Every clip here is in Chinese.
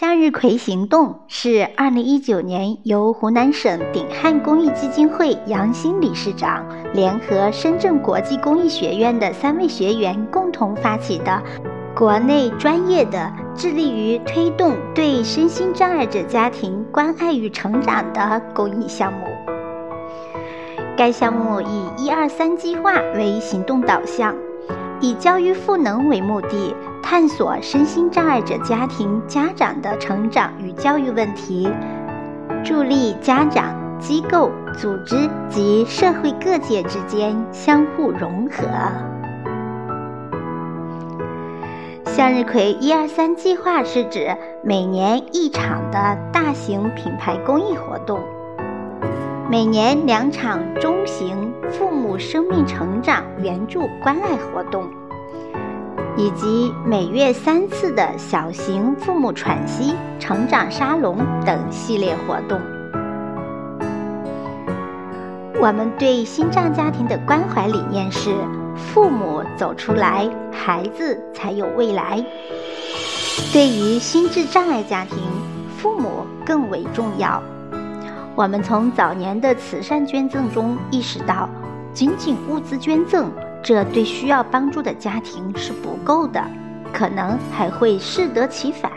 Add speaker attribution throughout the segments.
Speaker 1: 向日葵行动是二零一九年由湖南省鼎汉公益基金会杨新理事长联合深圳国际公益学院的三位学员共同发起的国内专业的、致力于推动对身心障碍者家庭关爱与成长的公益项目。该项目以“一二三”计划为行动导向。以教育赋能为目的，探索身心障碍者家庭家长的成长与教育问题，助力家长、机构、组织及社会各界之间相互融合。向日葵一二三计划是指每年一场的大型品牌公益活动。每年两场中型父母生命成长援助关爱活动，以及每月三次的小型父母喘息成长沙龙等系列活动。我们对心脏家庭的关怀理念是：父母走出来，孩子才有未来。对于心智障碍家庭，父母更为重要。我们从早年的慈善捐赠中意识到，仅仅物资捐赠，这对需要帮助的家庭是不够的，可能还会适得其反。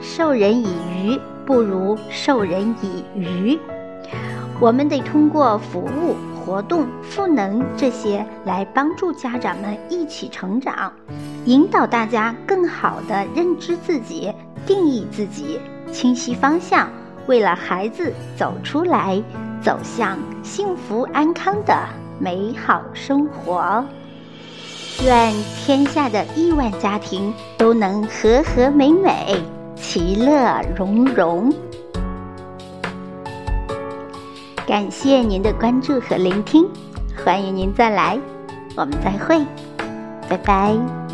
Speaker 1: 授人以鱼不如授人以渔，我们得通过服务、活动、赋能这些来帮助家长们一起成长，引导大家更好地认知自己、定义自己、清晰方向。为了孩子走出来，走向幸福安康的美好生活。愿天下的亿万家庭都能和和美美，其乐融融。感谢您的关注和聆听，欢迎您再来，我们再会，拜拜。